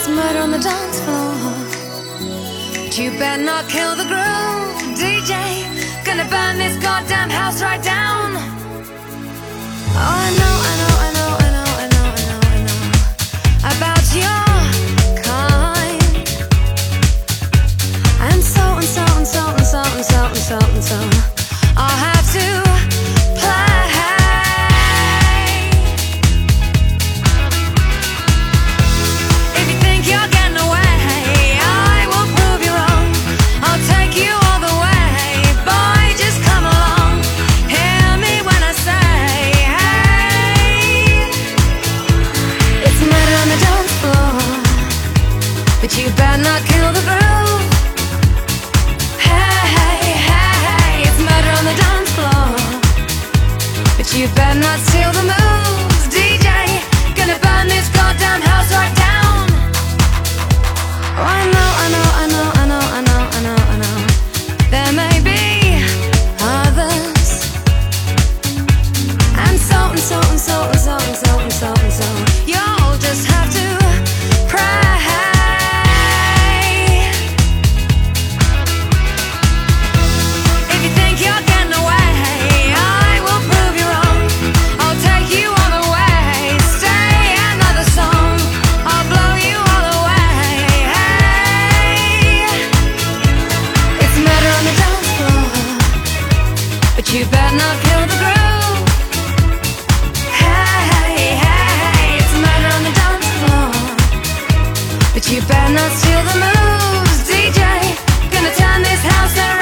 It's murder on the dance floor. But you better not kill the groove. songs Better not steal the moves, DJ Gonna turn this house around.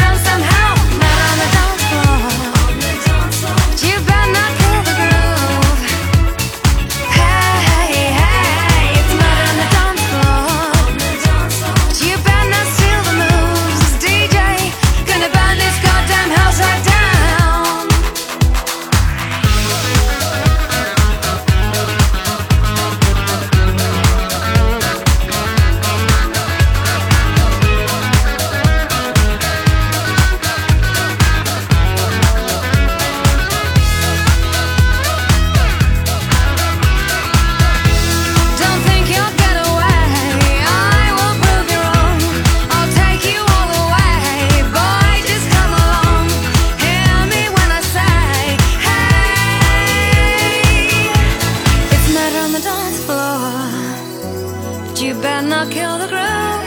You better not kill the groove.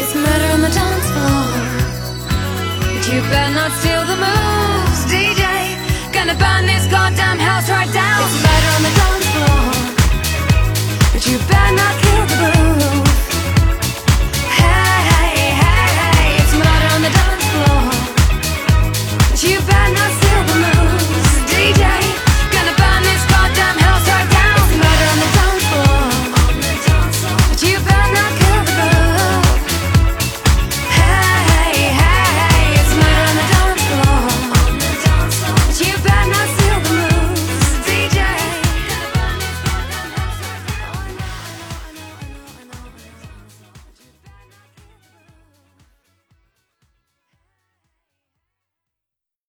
It's murder on the dance floor. But you better not steal the moves, DJ. Gonna burn this goddamn house.